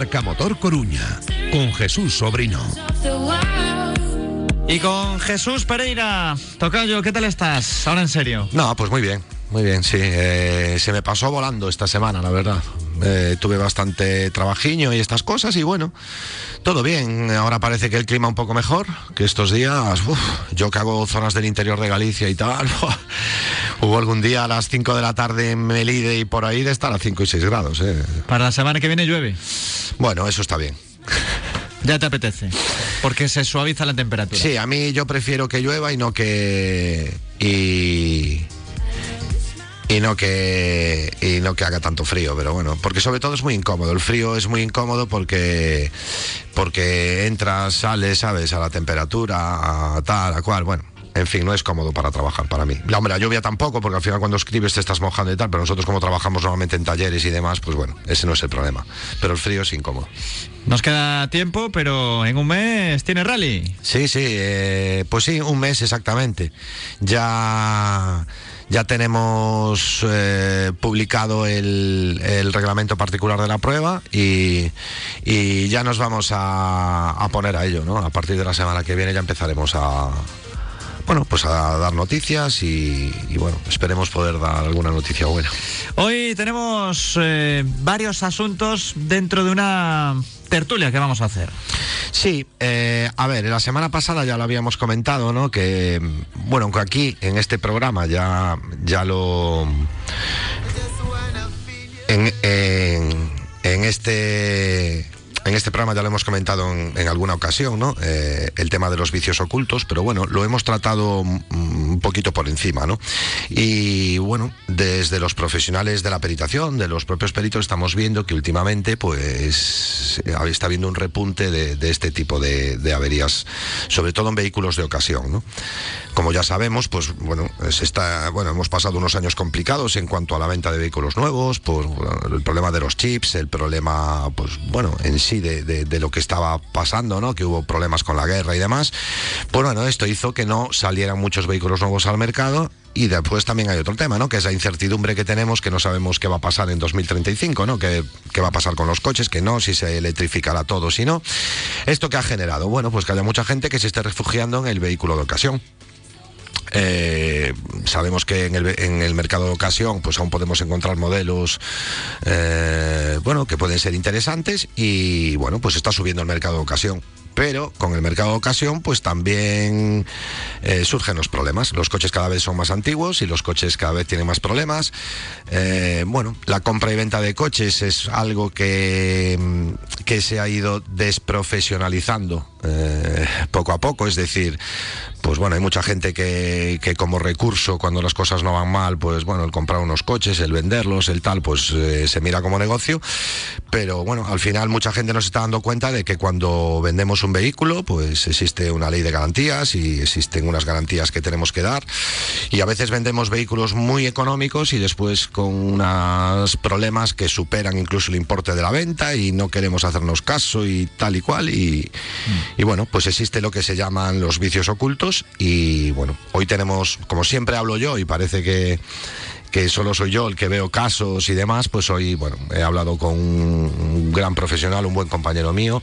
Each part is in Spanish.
Comienza Marca Motor Coruña con Jesús Sobrino. Y con Jesús Pereira. Tocayo, ¿qué tal estás? Ahora en serio. No, pues muy bien, muy bien, sí. Eh, se me pasó volando esta semana, la verdad. Eh, tuve bastante trabajiño y estas cosas y bueno, todo bien. Ahora parece que el clima un poco mejor, que estos días, uf, yo que hago zonas del interior de Galicia y tal, hubo algún día a las 5 de la tarde en Melide y por ahí de estar a 5 y 6 grados. eh. Para la semana que viene llueve. Bueno, eso está bien. Ya te apetece. Porque se suaviza la temperatura. Sí, a mí yo prefiero que llueva y no que... Y... Y no que y no que haga tanto frío, pero bueno, porque sobre todo es muy incómodo. El frío es muy incómodo porque porque entras, sales, sabes, a la temperatura, a tal, a cual, bueno. En fin, no es cómodo para trabajar para mí. La hombre, la lluvia tampoco, porque al final cuando escribes te estás mojando y tal, pero nosotros como trabajamos normalmente en talleres y demás, pues bueno, ese no es el problema. Pero el frío es incómodo. Nos queda tiempo, pero en un mes tiene rally. Sí, sí, eh, pues sí, un mes exactamente. Ya, ya tenemos eh, publicado el, el reglamento particular de la prueba y, y ya nos vamos a, a poner a ello, ¿no? A partir de la semana que viene ya empezaremos a, bueno, pues a dar noticias y, y bueno, esperemos poder dar alguna noticia buena. Hoy tenemos eh, varios asuntos dentro de una tertulia que vamos a hacer. Sí, eh, a ver, la semana pasada ya lo habíamos comentado, ¿no? Que, bueno, aunque aquí en este programa ya, ya lo... En, en, en este... En este programa ya lo hemos comentado en, alguna ocasión, ¿no? Eh, el tema de los vicios ocultos, pero bueno, lo hemos tratado un poquito por encima, ¿no? Y bueno, desde los profesionales de la peritación, de los propios peritos, estamos viendo que últimamente, pues, eh, está habiendo un repunte de, este tipo de, averías, sobre todo en vehículos de ocasión, ¿no? Como ya sabemos, pues bueno, está, bueno, hemos pasado unos años complicados en cuanto a la venta de vehículos nuevos, bueno, el problema de los chips, el problema, pues bueno, en sí de, lo que estaba pasando, ¿no? Que hubo problemas con la guerra y demás. Pues bueno, esto hizo que no salieran muchos vehículos nuevos al mercado. Y después también hay otro tema, ¿no? Que es la incertidumbre que tenemos, que no sabemos qué va a pasar en 2035, ¿no? ¿Qué, qué va a pasar con los coches? Que no, si se electrificará todo, si no. ¿Esto qué ha generado? Bueno, pues que haya mucha gente que se esté refugiando en el vehículo de ocasión. Eh, sabemos que en el, mercado de ocasión pues aún podemos encontrar modelos eh, bueno que pueden ser interesantes y bueno pues está subiendo el mercado de ocasión. Pero con el mercado de ocasión pues también eh, surgen los problemas. Los coches cada vez son más antiguos y los coches cada vez tienen más problemas. Bueno la compra y venta de coches es algo que, que se ha ido desprofesionalizando eh, poco a poco es decir pues bueno, hay mucha gente que, como recurso cuando las cosas no van mal, pues bueno, el comprar unos coches, el venderlos, el tal, pues eh, se mira como negocio. Pero bueno, al final mucha gente no se está dando cuenta de que cuando vendemos un vehículo, pues existe una ley de garantías y existen unas garantías que tenemos que dar. Y a veces vendemos vehículos muy económicos y después con unos problemas que superan incluso el importe de la venta y no queremos hacernos caso y tal y cual. Y, y bueno, pues existe lo que se llaman los vicios ocultos y bueno, hoy tenemos, como siempre hablo yo y parece que, que solo soy yo el que veo casos y demás, pues hoy, bueno, he hablado con un, gran profesional, un buen compañero mío,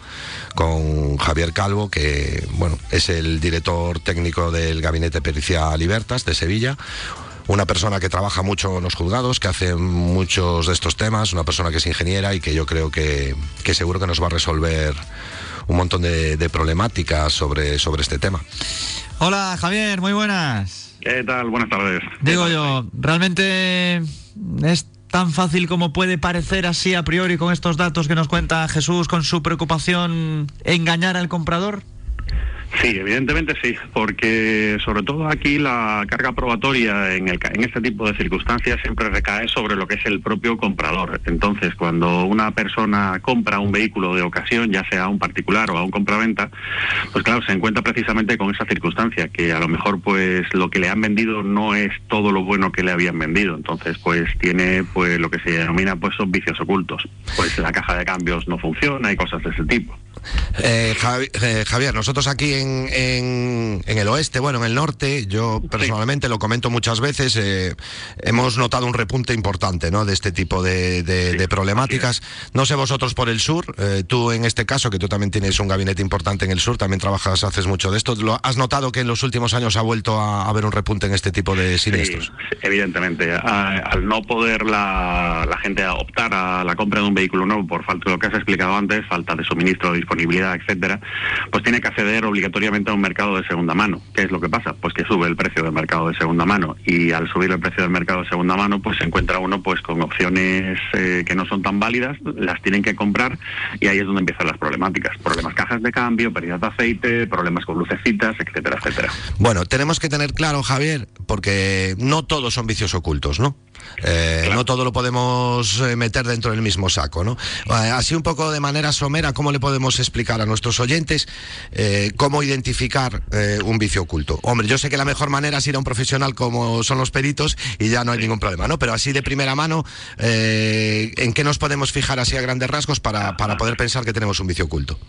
con Javier Calvo, que, bueno, es el director técnico del Gabinete Pericial Libertas de Sevilla, una persona que trabaja mucho en los juzgados, que hace muchos de estos temas, una persona que es ingeniera y que yo creo que, que seguro que nos va a resolver un montón de, de problemáticas sobre, sobre este tema. Hola Javier, muy buenas. ¿Qué tal? Buenas tardes. Digo yo, ¿realmente es tan fácil como puede parecer así a priori con estos datos que nos cuenta Jesús con su preocupación engañar al comprador? Sí, evidentemente sí, porque sobre todo aquí la carga probatoria en, el, en este tipo de circunstancias siempre recae sobre lo que es el propio comprador. Entonces, cuando una persona compra un vehículo de ocasión, ya sea a un particular o a un compraventa, pues claro, se encuentra precisamente con esa circunstancia, que a lo mejor pues lo que le han vendido no es todo lo bueno que le habían vendido. Entonces, pues tiene pues lo que se denomina pues son vicios ocultos. Pues la caja de cambios no funciona y cosas de ese tipo. Eh, eh, Javier, nosotros aquí en, en, el oeste, bueno, en el norte, yo personalmente lo comento muchas veces, eh, hemos notado un repunte importante ¿no? de este tipo de, problemáticas. No sé vosotros por el sur, tú en este caso, que tú también tienes un gabinete importante en el sur, también trabajas, haces mucho de esto, ¿lo, ¿has notado que en los últimos años ha vuelto a haber un repunte en este tipo de siniestros? evidentemente. al no poder la, la gente optar a la compra de un vehículo nuevo por falta de lo que has explicado antes, falta de suministro, disponibilidad, etcétera, pues tiene que acceder obligatoriamente a un mercado de segunda mano. ¿Qué es lo que pasa? Pues que sube el precio del mercado de segunda mano y al subir el precio del mercado de segunda mano, pues se encuentra uno pues con opciones eh, que no son tan válidas, las tienen que comprar y ahí es donde empiezan las problemáticas. Problemas cajas de cambio, pérdidas de aceite, problemas con lucecitas, etcétera, etcétera. Bueno, tenemos que tener claro, Javier, porque no todos son vicios ocultos, ¿no? Eh, no todo lo podemos eh, meter dentro del mismo saco, ¿no? Así un poco de manera somera, ¿cómo le podemos explicar a nuestros oyentes eh, cómo identificar un vicio oculto? Hombre, yo sé que la mejor manera es ir a un profesional como son los peritos y ya no hay ningún problema, ¿no? Pero así de primera mano, ¿en qué nos podemos fijar así a grandes rasgos para, poder pensar que tenemos un vicio oculto?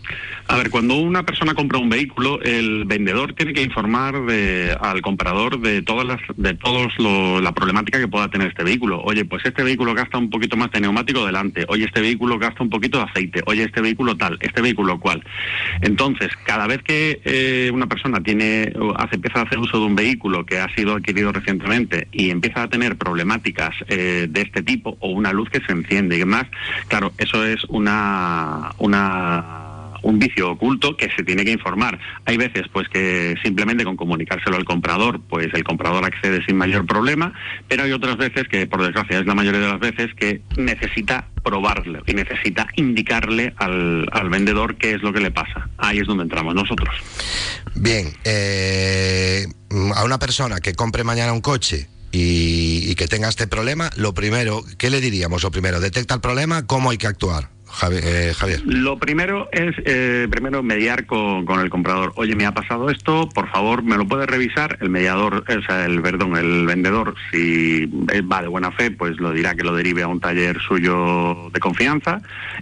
A ver, cuando una persona compra un vehículo, el vendedor tiene que informar al comprador de todas las, de todos la problemática que pueda tener este vehículo. Oye, pues este vehículo gasta un poquito más de neumático delante. Oye, este vehículo gasta un poquito de aceite. Oye, este vehículo tal. Este vehículo cual. Entonces, cada vez que eh, una persona tiene hace, empieza a hacer uso de un vehículo que ha sido adquirido recientemente y empieza a tener problemáticas eh, de este tipo o una luz que se enciende y demás, claro, eso es una una un vicio oculto que se tiene que informar. Hay veces pues que simplemente con comunicárselo al comprador, pues el comprador accede sin mayor problema, pero hay otras veces que por desgracia es la mayoría de las veces que necesita probarlo y necesita indicarle al, al vendedor qué es lo que le pasa. Ahí es donde entramos nosotros. Bien, eh, a una persona que compre mañana un coche y, y, que tenga este problema, lo primero, ¿qué le diríamos? Lo primero, detecta el problema, ¿cómo hay que actuar? Eh, Javier, Lo primero es eh, primero mediar con, el comprador. Oye, me ha pasado esto, por favor, me lo puede revisar. El mediador, o sea, el perdón, el vendedor, si va de buena fe, pues lo dirá que lo derive a un taller suyo de confianza.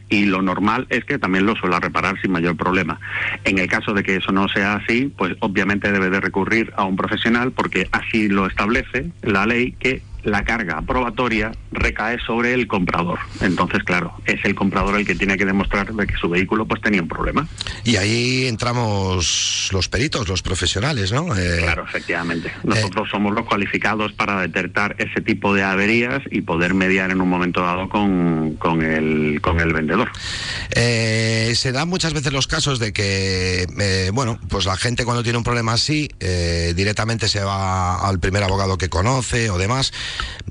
Y lo normal es que también lo suele reparar sin mayor problema. En el caso de que eso no sea así, pues obviamente debe de recurrir a un profesional porque así lo establece la ley que la carga probatoria recae sobre el comprador. Entonces, claro, es el comprador el que tiene que demostrar de que su vehículo pues tenía un problema. Y ahí entramos los peritos, los profesionales, ¿no? Eh, claro, efectivamente. Nosotros somos los cualificados para detectar ese tipo de averías y poder mediar en un momento dado con, con, el, con el vendedor. Eh, se dan muchas veces los casos de que, eh, bueno, pues la gente cuando tiene un problema así, directamente se va al primer abogado que conoce o demás.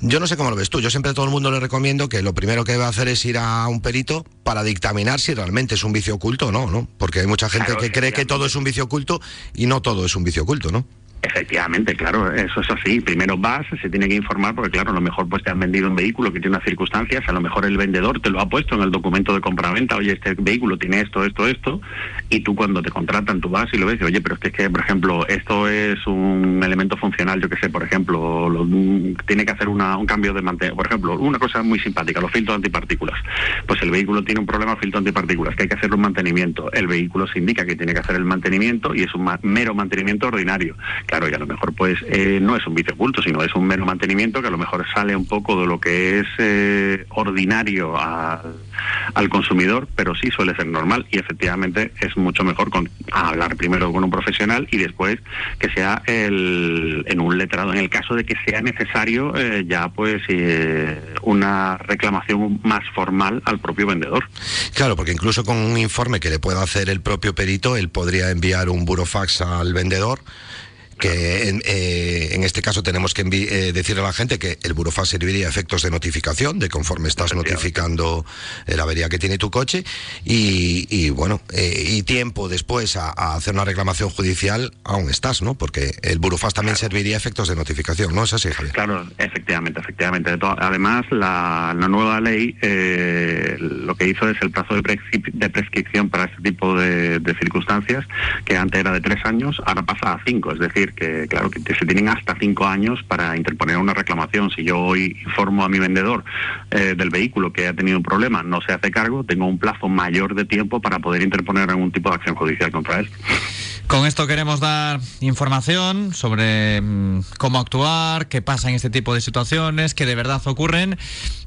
Yo no sé cómo lo ves tú. Yo siempre a todo el mundo le recomiendo que lo primero que debe hacer es ir a un perito para dictaminar si realmente es un vicio oculto o no, ¿no? Porque hay mucha gente que cree que todo es un vicio oculto y no todo es un vicio oculto, ¿no? Efectivamente, claro, eso es así. Primero vas, se tiene que informar, porque claro, a lo mejor pues te han vendido un vehículo que tiene unas circunstancias, a lo mejor el vendedor te lo ha puesto en el documento de compraventa, oye, este vehículo tiene esto, esto, esto, y tú cuando te contratan, tú vas y lo ves, y, oye, pero es que, por ejemplo, esto es un elemento funcional, yo que sé, por ejemplo, tiene que hacer un cambio de mantenimiento, por ejemplo, una cosa muy simpática, los filtros antipartículas. Pues el vehículo tiene un problema de filtro antipartículas, que hay que hacer un mantenimiento. El vehículo se indica que tiene que hacer el mantenimiento y es un mero mantenimiento ordinario claro, y a lo mejor pues eh, no es un vicio oculto, sino es un mero mantenimiento que a lo mejor sale un poco de lo que es eh, ordinario al, consumidor, pero sí suele ser normal y efectivamente es mucho mejor con, hablar primero con un profesional y después que sea el, en un letrado. En el caso de que sea necesario eh, ya pues una reclamación más formal al propio vendedor. Claro, porque incluso con un informe que le pueda hacer el propio perito, él podría enviar un burofax al vendedor que en, eh, en, este caso tenemos que eh, decirle a la gente que el burofax serviría a efectos de notificación, de conforme estás notificando la avería que tiene tu coche, y, y bueno, eh, y tiempo después a, hacer una reclamación judicial aún estás, ¿no? Porque el burofax también serviría a efectos de notificación, ¿no es así, Javier? Claro, efectivamente, efectivamente. Además, la, la nueva ley lo que hizo es el plazo de, de prescripción para este tipo de, de circunstancias, que antes era de tres años, ahora pasa a cinco, es decir, que, claro, que se tienen hasta cinco años para interponer una reclamación. Si yo hoy informo a mi vendedor eh, del vehículo que ha tenido un problema, no se hace cargo, tengo un plazo mayor de tiempo para poder interponer algún tipo de acción judicial contra él. Con esto queremos dar información sobre mm, cómo actuar, qué pasa en este tipo de situaciones, que de verdad ocurren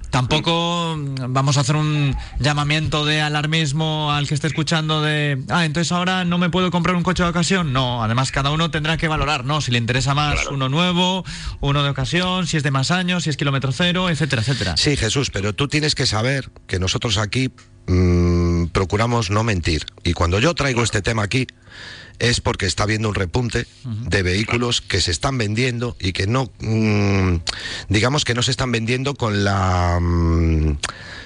Tampoco vamos a hacer un llamamiento de alarmismo al que esté escuchando de, ah, entonces ahora no me puedo comprar un coche de ocasión. No, además cada uno tendrá que valorar, ¿no? Si le interesa más uno nuevo, uno de ocasión, si es de más años, si es kilómetro cero, etcétera, etcétera. Sí, Jesús, pero tú tienes que saber que nosotros aquí mm, procuramos no mentir. Y cuando yo traigo este tema aquí, es porque está habiendo un repunte de vehículos que se están vendiendo y que no, mm, digamos que no se están vendiendo con la... Mm,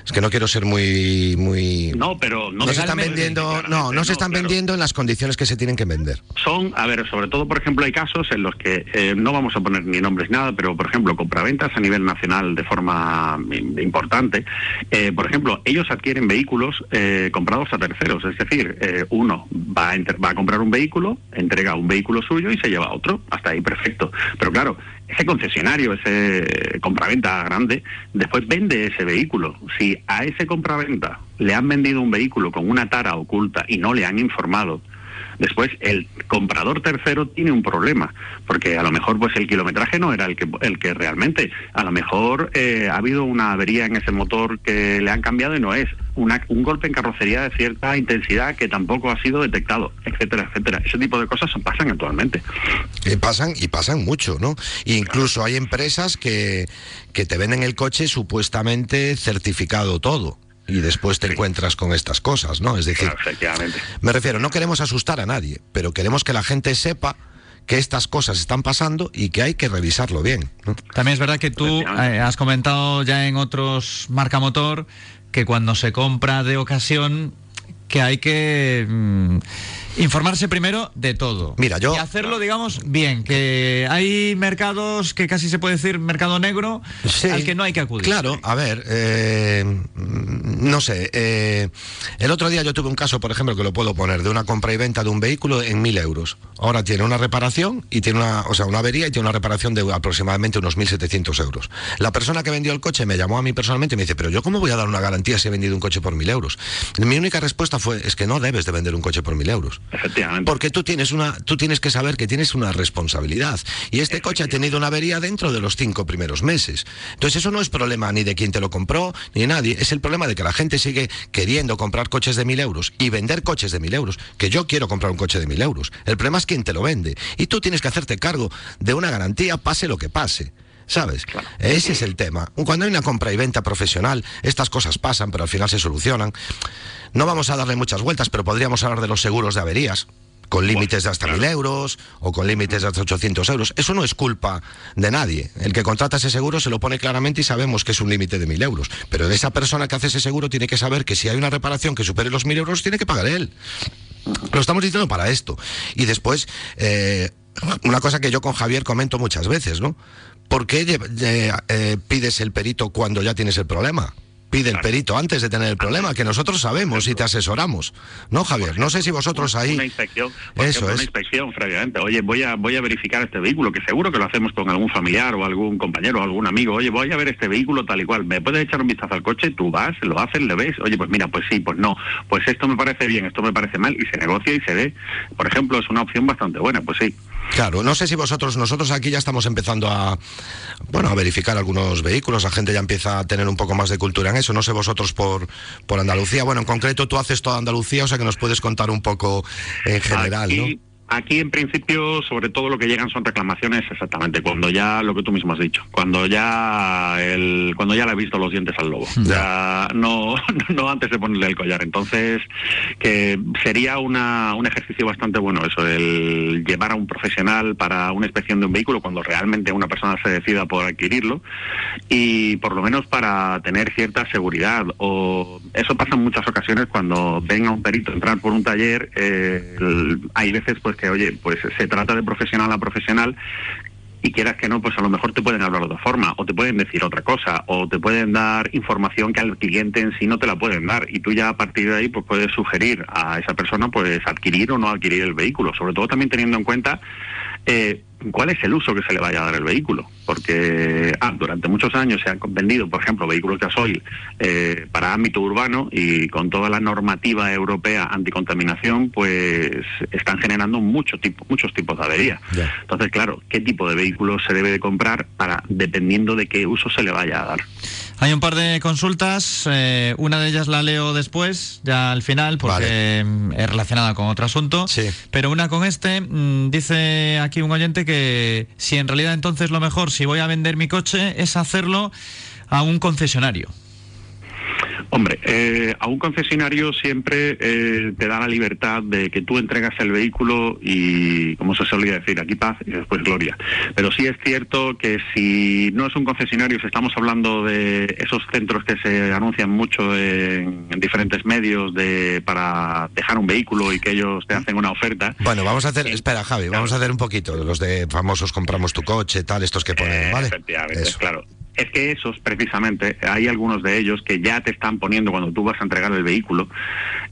es que no quiero ser muy muy no pero no, se están vendiendo no no se están vendiendo en las condiciones que se tienen que vender. Son a ver sobre todo por ejemplo hay casos en los que eh, no vamos a poner ni nombres ni nada pero por ejemplo compraventas a nivel nacional de forma importante eh, por ejemplo ellos adquieren vehículos eh, comprados a terceros es decir uno va a, va a comprar un vehículo entrega un vehículo suyo y se lleva otro. Hasta ahí perfecto. Pero claro ese concesionario, ese compraventa grande, después vende ese vehículo. Si a ese compraventa le han vendido un vehículo con una tara oculta y no le han informado, después el comprador tercero tiene un problema, porque a lo mejor pues el kilometraje no era el que, el que realmente, a lo mejor eh, ha habido una avería en ese motor que le han cambiado y no es, un golpe en carrocería de cierta intensidad que tampoco ha sido detectado, etcétera, etcétera. Ese tipo de cosas pasan actualmente. Y pasan, y pasan mucho, ¿no? incluso hay empresas que, que te venden el coche supuestamente certificado todo y después te encuentras con estas cosas, ¿no? Es decir, me refiero, no queremos asustar a nadie, pero queremos que la gente sepa que estas cosas están pasando y que hay que revisarlo bien. También es verdad que tú eh, has comentado ya en otros marca motor que cuando se compra de ocasión que hay que mm, informarse primero de todo. Mira, yo. Y hacerlo, digamos, bien. Que hay mercados que casi se puede decir mercado negro al que no hay que acudir. Claro, a ver, eh, no sé. Eh, el otro día yo tuve un caso, por ejemplo, que lo puedo poner, de una compra y venta de un vehículo en mil euros. Ahora tiene una reparación y tiene una, o sea, una avería y tiene una reparación de aproximadamente unos 1.700 euros. La persona que vendió el coche me llamó a mí personalmente y me dice, pero yo cómo voy a dar una garantía si he vendido un coche por mil euros. mi única respuesta fue, es que no debes de vender un coche por mil euros. Efectivamente. Porque tú tienes una, tú tienes que saber que tienes una responsabilidad. Y este coche ha tenido una avería dentro de los cinco primeros meses. Entonces eso no es problema ni de quien te lo compró, ni de nadie. Es el problema de que la gente sigue queriendo comprar coches de mil euros y vender coches de mil euros. Que yo quiero comprar un coche de mil euros. El problema es quien te lo vende. Y tú tienes que hacerte cargo de una garantía, pase lo que pase. ¿Sabes? Ese es el tema. Cuando hay una compra y venta profesional, estas cosas pasan, pero al final se solucionan. No vamos a darle muchas vueltas, pero podríamos hablar de los seguros de averías con límites de hasta mil euros o con límites de hasta 800 euros. Eso no es culpa de nadie. El que contrata ese seguro se lo pone claramente y sabemos que es un límite de mil euros. Pero esa persona que hace ese seguro tiene que saber que si hay una reparación que supere los mil euros, tiene que pagar él. Lo estamos diciendo para esto. Y después, eh, una cosa que yo con Javier comento muchas veces, ¿no? ¿Por qué eh, pides el perito cuando ya tienes el problema? pide el perito antes de tener el problema, que nosotros sabemos y te asesoramos. ¿No, Javier? No sé si vosotros ahí... Una inspección, Eso es. Una inspección, previamente. Oye, voy a, voy a verificar este vehículo, que seguro que lo hacemos con algún familiar o algún compañero o algún amigo. Oye, voy a ver este vehículo tal y cual. ¿Me puedes echar un vistazo al coche? Tú vas, lo haces, le ves. Oye, pues mira, pues sí, pues no. Pues esto me parece bien, esto me parece mal y se negocia y se ve. Por ejemplo, es una opción bastante buena, pues sí. Claro, no sé si vosotros, nosotros aquí ya estamos empezando a, bueno, a verificar algunos vehículos, la gente ya empieza a tener un poco más de cultura en eso, no sé vosotros por, por Andalucía, bueno, en concreto tú haces toda Andalucía, o sea que nos puedes contar un poco en general, ¿no? Aquí en principio, sobre todo lo que llegan son reclamaciones exactamente cuando ya lo que tú mismo has dicho, cuando ya el, cuando ya le ha visto los dientes al lobo, ya no, no antes de ponerle el collar. Entonces, que sería una, un ejercicio bastante bueno eso, el llevar a un profesional para una inspección de un vehículo cuando realmente una persona se decida por adquirirlo y por lo menos para tener cierta seguridad. O eso pasa en muchas ocasiones cuando ven a un perito entrar por un taller, eh, hay veces pues que, oye, pues se trata de profesional a profesional y quieras que no, pues a lo mejor te pueden hablar de otra forma, o te pueden decir otra cosa, o te pueden dar información que al cliente en sí no te la pueden dar, y tú ya a partir de ahí pues puedes sugerir a esa persona pues adquirir o no adquirir el vehículo, sobre todo también teniendo en cuenta eh, cuál es el uso que se le vaya a dar al vehículo. Porque ah, durante muchos años se han vendido, por ejemplo, vehículos de gasoil eh, para ámbito urbano y con toda la normativa europea anticontaminación, pues están generando mucho tipo, muchos tipos de avería. Entonces, claro, ¿qué tipo de vehículo se debe de comprar para dependiendo de qué uso se le vaya a dar? Hay un par de consultas, eh, una de ellas la leo después, ya al final, porque es relacionada con otro asunto. Sí. Pero una con este, mm, dice aquí un oyente que si en realidad entonces lo mejor, si voy a vender mi coche, es hacerlo a un concesionario. Hombre, eh, a un concesionario siempre eh, te da la libertad de que tú entregas el vehículo y, como se solía decir, aquí paz y después gloria. Pero sí es cierto que si no es un concesionario, si estamos hablando de esos centros que se anuncian mucho en, diferentes medios de para dejar un vehículo y que ellos te hacen una oferta. Bueno, vamos a hacer, espera Javi, vamos a hacer un poquito de los de famosos compramos tu coche, tal, estos que ponen, ¿vale? Efectivamente, claro. Es que esos, precisamente, hay algunos de ellos que ya te están poniendo cuando tú vas a entregar el vehículo,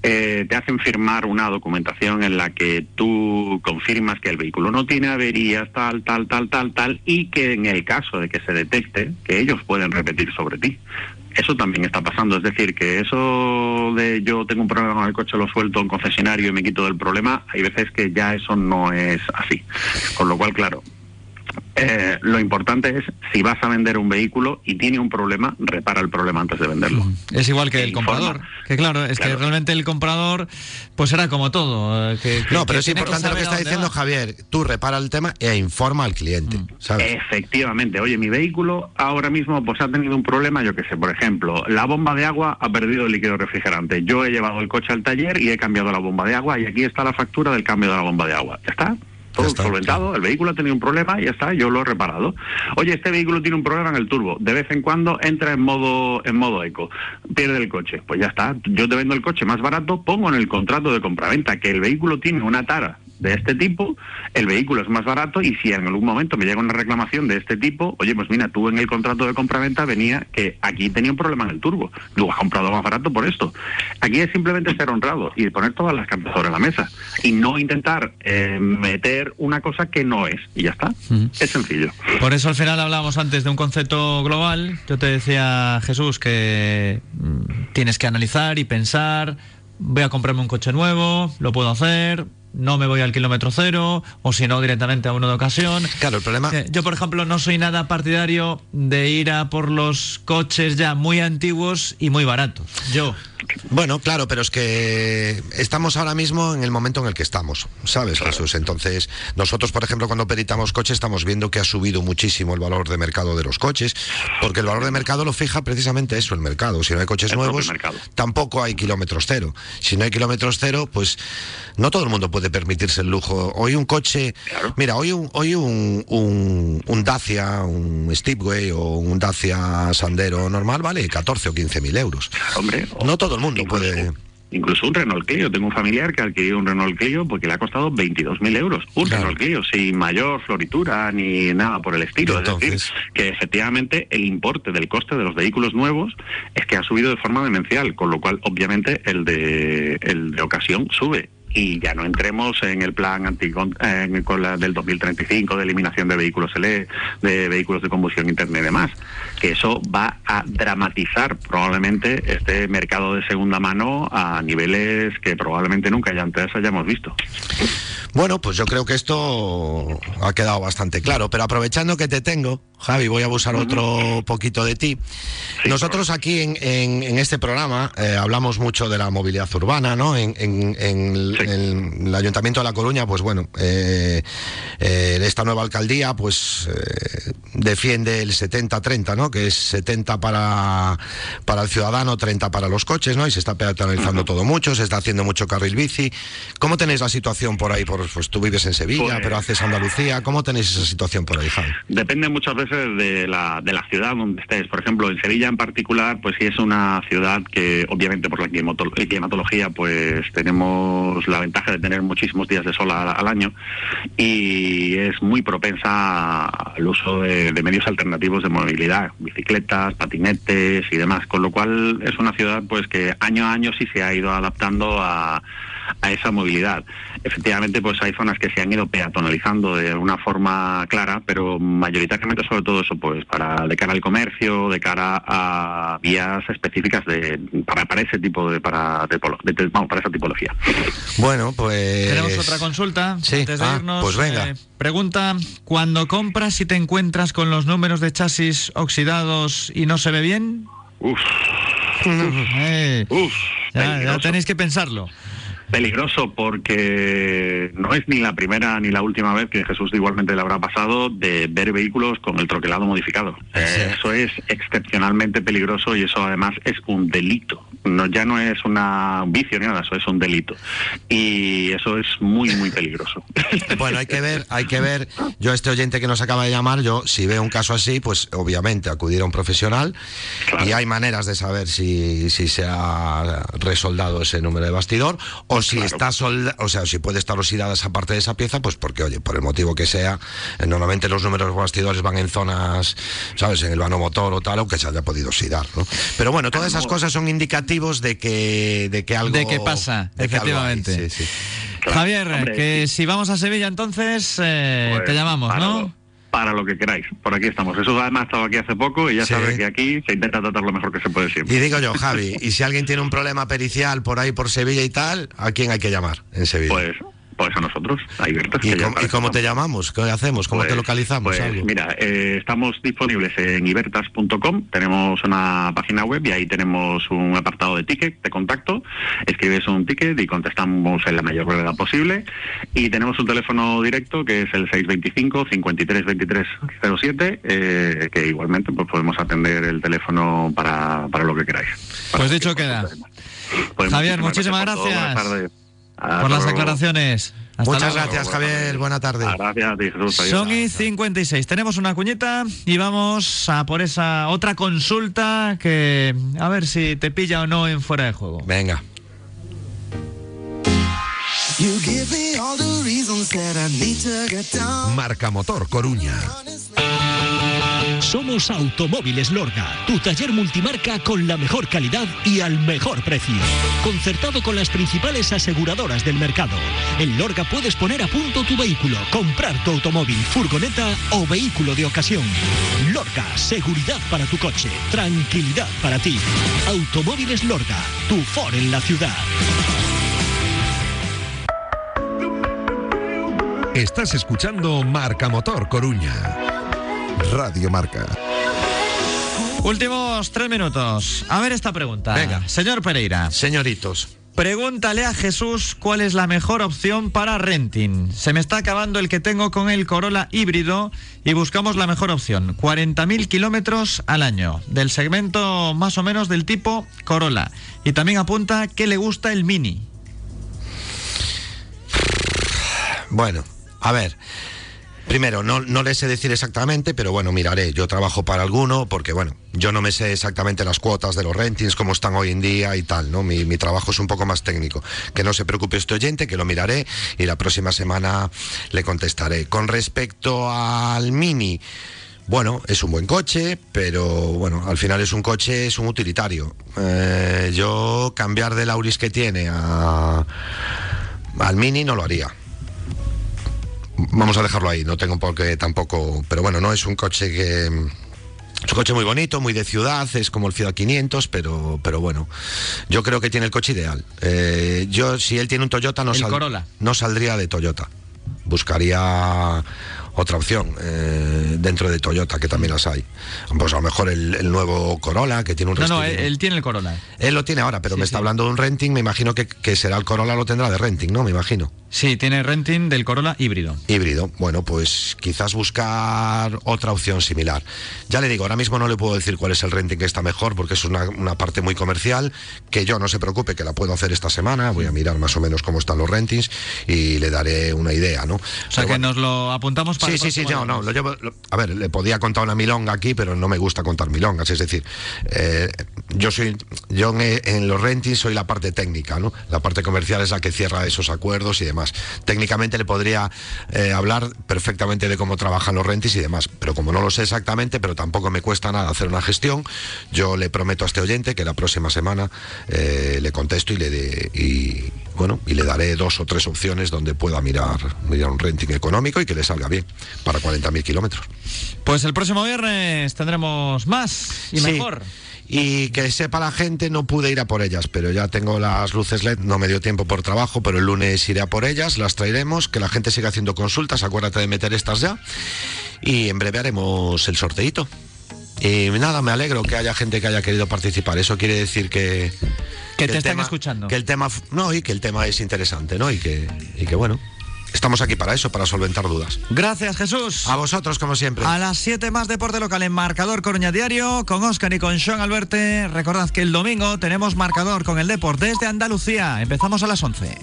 eh, te hacen firmar una documentación en la que tú confirmas que el vehículo no tiene averías, tal, tal, tal, tal, tal, y que en el caso de que se detecte, que ellos pueden repetir sobre ti. Eso también está pasando, es decir, que eso de yo tengo un problema con el coche, lo suelto en concesionario y me quito del problema, hay veces que ya eso no es así. Con lo cual, claro, eh, lo importante es si vas a vender un vehículo y tiene un problema, repara el problema antes de venderlo. Es igual que el comprador. Que claro, es que realmente el comprador, pues era como todo. Eh, no, pero es importante lo que está diciendo Javier. Tú repara el tema e informa al cliente. Mm. Efectivamente. Oye, mi vehículo ahora mismo pues ha tenido un problema, yo que sé, por ejemplo, la bomba de agua ha perdido el líquido refrigerante. Yo he llevado el coche al taller y he cambiado la bomba de agua y aquí está la factura del cambio de la bomba de agua. ¿Ya está? Todo solventado, el vehículo ha tenido un problema y ya está, yo lo he reparado. Oye, este vehículo tiene un problema en el turbo, de vez en cuando entra en modo en modo eco, pierde el coche, pues ya está, yo te vendo el coche más barato, pongo en el contrato de compraventa que el vehículo tiene una tara de este tipo, el vehículo es más barato y si en algún momento me llega una reclamación de este tipo, oye, pues mira, tú en el contrato de compraventa venía que aquí tenía un problema en el turbo, lo has comprado más barato por esto. Aquí es simplemente ser honrado y poner todas las cartas sobre la mesa y no intentar eh, meter una cosa que no es y ya está. Es sencillo. Por eso al final hablábamos antes de un concepto global. Yo te decía, Jesús, que mm, tienes que analizar y pensar, voy a comprarme un coche nuevo, lo puedo hacer, no me voy al kilómetro cero o si no directamente a uno de ocasión. Claro, el problema... Eh, yo, por ejemplo, no soy nada partidario de ir a por los coches ya muy antiguos y muy baratos. Yo. Bueno, claro, pero es que estamos ahora mismo en el momento en el que estamos, ¿sabes, Jesús? Entonces, nosotros, por ejemplo, cuando peritamos coches, estamos viendo que ha subido muchísimo el valor de mercado de los coches, porque el valor de mercado lo fija precisamente eso, el mercado. Si no hay coches nuevos, tampoco hay kilómetros cero. Si no hay kilómetros cero, pues no todo el mundo puede permitirse el lujo. Hoy un coche, mira, hoy un, hoy un, un, Dacia, un Stepway o un Dacia Sandero normal vale 14 o 15 mil euros. Hombre, no todo el mundo puede incluso un Renault Clio. Tengo un familiar que adquirió un Renault Clio porque le ha costado 22.000 euros. Un Renault Clio sin mayor floritura ni nada por el estilo. Es decir, que efectivamente el importe del coste de los vehículos nuevos es que ha subido de forma demencial, con lo cual obviamente el de, el de ocasión sube y ya no entremos en el plan anti con la del 2035 de eliminación de vehículos LE, de vehículos de combustión interna y demás, que eso va a dramatizar probablemente este mercado de segunda mano a niveles que probablemente nunca antes hayamos visto. Bueno, pues yo creo que esto ha quedado bastante claro, pero aprovechando que te tengo, Javi, voy a abusar otro poquito de ti. Nosotros aquí en, este programa eh, hablamos mucho de la movilidad urbana, ¿no? En, el Ayuntamiento de La Coruña, pues bueno, eh, eh, esta nueva alcaldía, pues defiende el 70-30, ¿no? Que es 70 para, para el ciudadano, 30 para los coches, ¿no? Y se está peatonalizando todo mucho, se está haciendo mucho carril bici. ¿Cómo tenéis la situación por ahí, por por, pues tú vives en Sevilla, Pues- pero haces Andalucía. ¿Cómo tenéis esa situación por ahí, Javi? Depende muchas veces de la, de la ciudad donde estés. Por ejemplo, en Sevilla en particular, pues sí es una ciudad que, obviamente, por la climato- climatología, pues tenemos la ventaja de tener muchísimos días de sol al, al año y es muy propensa al uso de, de medios alternativos de movilidad, bicicletas, patinetes y demás. Con lo cual es una ciudad, pues que año a año sí se ha ido adaptando a a esa movilidad. Efectivamente, pues hay zonas que se han ido peatonalizando de una forma clara, pero mayoritariamente sobre todo eso, pues para de cara al comercio, de cara a vías específicas de para, para ese tipo de para de, polo- de- de- vamos, para esa tipología. Bueno, pues. Tenemos otra consulta Sí, antes de ah, irnos. pues venga. Eh, pregunta, cuando compras y te encuentras con los números de chasis oxidados y no se ve bien, Uf, eh, uf, ya, ya tenéis que pensarlo. Peligroso porque no es ni la primera ni la última vez que Jesús igualmente le habrá pasado de ver vehículos con el troquelado modificado. Eh, eso es excepcionalmente peligroso y eso además es un delito. No, ya no es una un vicio ni nada, eso es un delito. Y eso es muy, muy peligroso. Bueno, hay que ver, hay que ver. Yo, este oyente que nos acaba de llamar, yo, si veo un caso así, pues obviamente acudir a un profesional. Claro. Y hay maneras de saber si, si se ha resoldado ese número de bastidor o si Claro. está solda, o sea, si puede estar oxidada esa parte de esa pieza, pues porque, oye, por el motivo que sea, eh, normalmente los números bastidores van en zonas, ¿sabes? En el vano motor o tal, aunque se haya podido oxidar, ¿no? Pero bueno, todas esas cosas son indicativos de que, de que algo. De que pasa, de que algo hay, efectivamente. sí, sí. Claro, Javier, hombre, que si vamos a Sevilla entonces eh, Pues, te llamamos, para ¿no? Para lo que queráis. Por aquí estamos. Jesús además ha estado aquí hace poco y ya Sí. sabe que aquí se intenta tratar lo mejor que se puede siempre. Y digo yo, Javi, y si alguien tiene un problema pericial por ahí por Sevilla y tal, ¿a quién hay que llamar en Sevilla? Pues, pues a nosotros, a Ibertas, ¿Y, que cómo, te llamamos? ¿Qué hacemos? ¿Cómo te Pues- localizamos? Pues algo? mira, eh, estamos disponibles en ibertas.com, tenemos una página web y ahí tenemos un apartado de ticket, de contacto, escribes un ticket y contestamos en la mayor brevedad posible y tenemos un teléfono directo que es el 625 53 23 07, eh, que igualmente pues podemos atender el teléfono para, para lo que queráis. Pues dicho cualquier queda. Pues Javier, muchísimas todo, gracias. Buenas tardes. Por las aclaraciones. Hasta Muchas luego. gracias, Javier. Buena tarde. Ah, Gracias. Son y 56. Tenemos una cuñeta y vamos a por esa otra consulta que a ver si te pilla o no en fuera de juego. Venga. Marca Motor Coruña. Somos Automóviles Lorga, tu taller multimarca con la mejor calidad y al mejor precio. Concertado con las principales aseguradoras del mercado. En Lorga puedes poner a punto tu vehículo, comprar tu automóvil, furgoneta o vehículo de ocasión. Lorga, seguridad para tu coche, tranquilidad para ti. Automóviles Lorga, tu for en la ciudad. Estás escuchando Marca Motor Coruña. Radio Marca. Últimos tres minutos. A ver esta pregunta. Venga. Señor Pereira, Señoritos. pregúntale a Jesús cuál es la mejor opción para renting. Se me está acabando el que tengo con el Corolla híbrido y buscamos la mejor opción. 40.000 kilómetros al año. Del segmento más o menos del tipo Corolla. Y también apunta que le gusta el Mini. Bueno, a ver. Primero, no, no le sé decir exactamente, pero bueno, miraré. Yo trabajo para alguno porque, bueno, yo no me sé exactamente las cuotas de los rentings, cómo están hoy en día y tal, ¿no? Mi, mi trabajo es un poco más técnico. Que no se preocupe este oyente, que lo miraré y la próxima semana le contestaré. Con respecto al Mini, bueno, es un buen coche, pero bueno, al final es un coche, es un utilitario. Eh, yo cambiar del Auris que tiene a, al Mini no lo haría. Vamos a dejarlo ahí, no tengo por qué tampoco, pero bueno, no es un coche que es un coche muy bonito, muy de ciudad, es como el Fiat 500, pero, pero bueno, yo creo que tiene el coche ideal. Eh, yo, si él tiene un Toyota, no, sal- no saldría de Toyota. Buscaría otra opción eh, dentro de Toyota, que también las hay. Pues a lo mejor el, el nuevo Corolla, que tiene un No, no, él, él tiene el Corolla. Él lo tiene ahora, pero Sí, me está sí. hablando de un renting, me imagino que, que será el Corolla, lo tendrá de renting, ¿no? Me imagino. Sí, tiene renting del Corolla híbrido. Híbrido. Bueno, pues quizás buscar otra opción similar. Ya le digo, ahora mismo no le puedo decir cuál es el renting que está mejor, porque es una, una parte muy comercial, que yo no se preocupe, que la puedo hacer esta semana, voy a mirar más o menos cómo están los rentings y le daré una idea, ¿no? O sea Pero que bueno. nos lo apuntamos para Sí, sí, sí, no, no, lo llevo- lo- a ver, le podía contar una milonga aquí, pero no me gusta contar milongas, es decir, eh, yo soy, yo en, en los rentings soy la parte técnica, ¿no? La parte comercial es la que cierra esos acuerdos y demás. Técnicamente le podría eh, hablar perfectamente de cómo trabajan los rentings y demás, pero como no lo sé exactamente, pero tampoco me cuesta nada hacer una gestión, yo le prometo a este oyente que la próxima semana eh, le contesto y le de, y bueno, y le daré dos o tres opciones donde pueda mirar, mirar un renting económico y que le salga bien para 40.000 kilómetros. Pues el próximo viernes tendremos más y Sí. mejor. Y que sepa la gente, no pude ir a por ellas, pero ya tengo las luces LED, no me dio tiempo por trabajo, pero el lunes iré a por ellas, las traeremos, que la gente siga haciendo consultas, acuérdate de meter estas ya, y en breve haremos el sorteito. Y nada, me alegro que haya gente que haya querido participar, eso quiere decir que... Que te están tema- escuchando. Que el tema, no, y que el tema es interesante, ¿no? Y que, y que bueno, estamos aquí para eso, para solventar dudas. Gracias, Jesús. A vosotros, como siempre. A las 7 más deporte local en marcador Coruña Diario con Oscar y con Sean Alberte. Recordad que el domingo tenemos marcador con el Deport desde Andalucía. Empezamos a las 11.